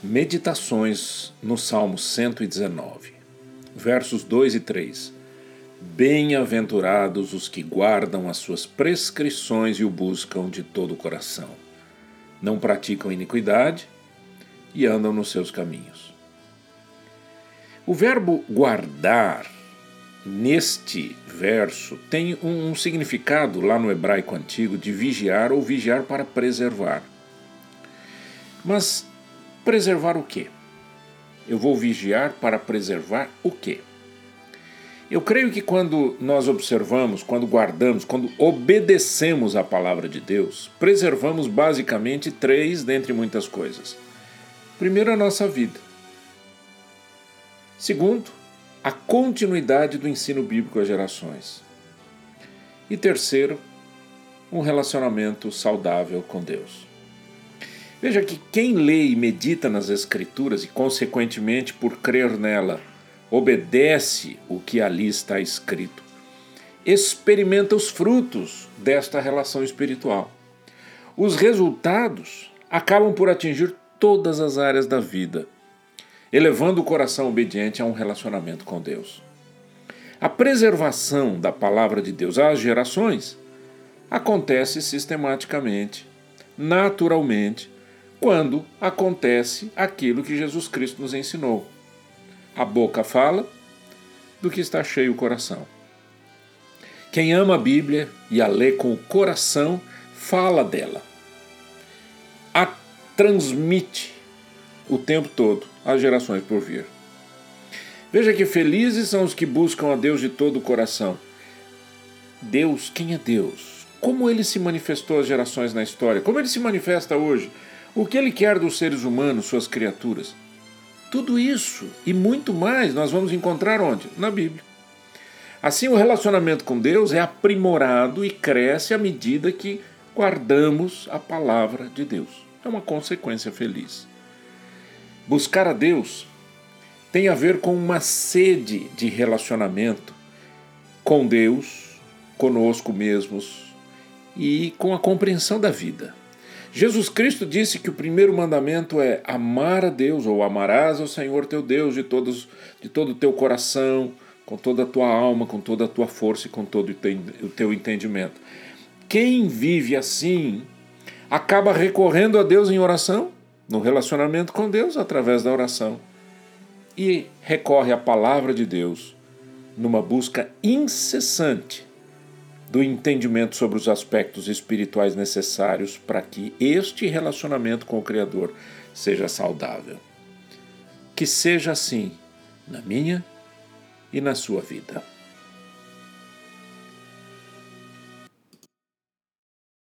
Meditações no Salmo 119, versos 2 e 3. Bem-aventurados os que guardam as suas prescrições e o buscam de todo o coração. Não praticam iniquidade e andam nos seus caminhos. O verbo guardar, neste verso, tem um, significado lá no hebraico antigo de vigiar ou vigiar para preservar. Mas Preservar o quê? Eu vou vigiar para preservar o quê? Eu creio que quando nós observamos, quando guardamos, quando obedecemos a palavra de Deus, preservamos basicamente três dentre muitas coisas. Primeiro, a nossa vida. Segundo, a continuidade do ensino bíblico às gerações. E terceiro, um relacionamento saudável com Deus. Veja que quem lê e medita nas Escrituras e, consequentemente, por crer nela, obedece o que ali está escrito, experimenta os frutos desta relação espiritual. Os resultados acabam por atingir todas as áreas da vida, elevando o coração obediente a um relacionamento com Deus. A preservação da palavra de Deus às gerações acontece sistematicamente, naturalmente, quando acontece aquilo que Jesus Cristo nos ensinou. A boca fala do que está cheio o coração. Quem ama a Bíblia e a lê com o coração, fala dela. A transmite o tempo todo às gerações por vir. Veja que felizes são os que buscam a Deus de todo o coração. Deus, quem é Deus? Como ele se manifestou às gerações na história? Como ele se manifesta hoje? O que ele quer dos seres humanos, suas criaturas? Tudo isso e muito mais nós vamos encontrar onde? Na Bíblia. Assim, o relacionamento com Deus é aprimorado e cresce à medida que guardamos a palavra de Deus. É uma consequência feliz. Buscar a Deus tem a ver com uma sede de relacionamento com Deus, conosco mesmos e com a compreensão da vida. Jesus Cristo disse que o primeiro mandamento é amar a Deus, ou amarás ao Senhor teu Deus de, todos, de todo o teu coração, com toda a tua alma, com toda a tua força e com todo o teu entendimento. Quem vive assim acaba recorrendo a Deus em oração, no relacionamento com Deus, através da oração, e recorre à palavra de Deus numa busca incessante do entendimento sobre os aspectos espirituais necessários para que este relacionamento com o Criador seja saudável. Que seja assim na minha e na sua vida.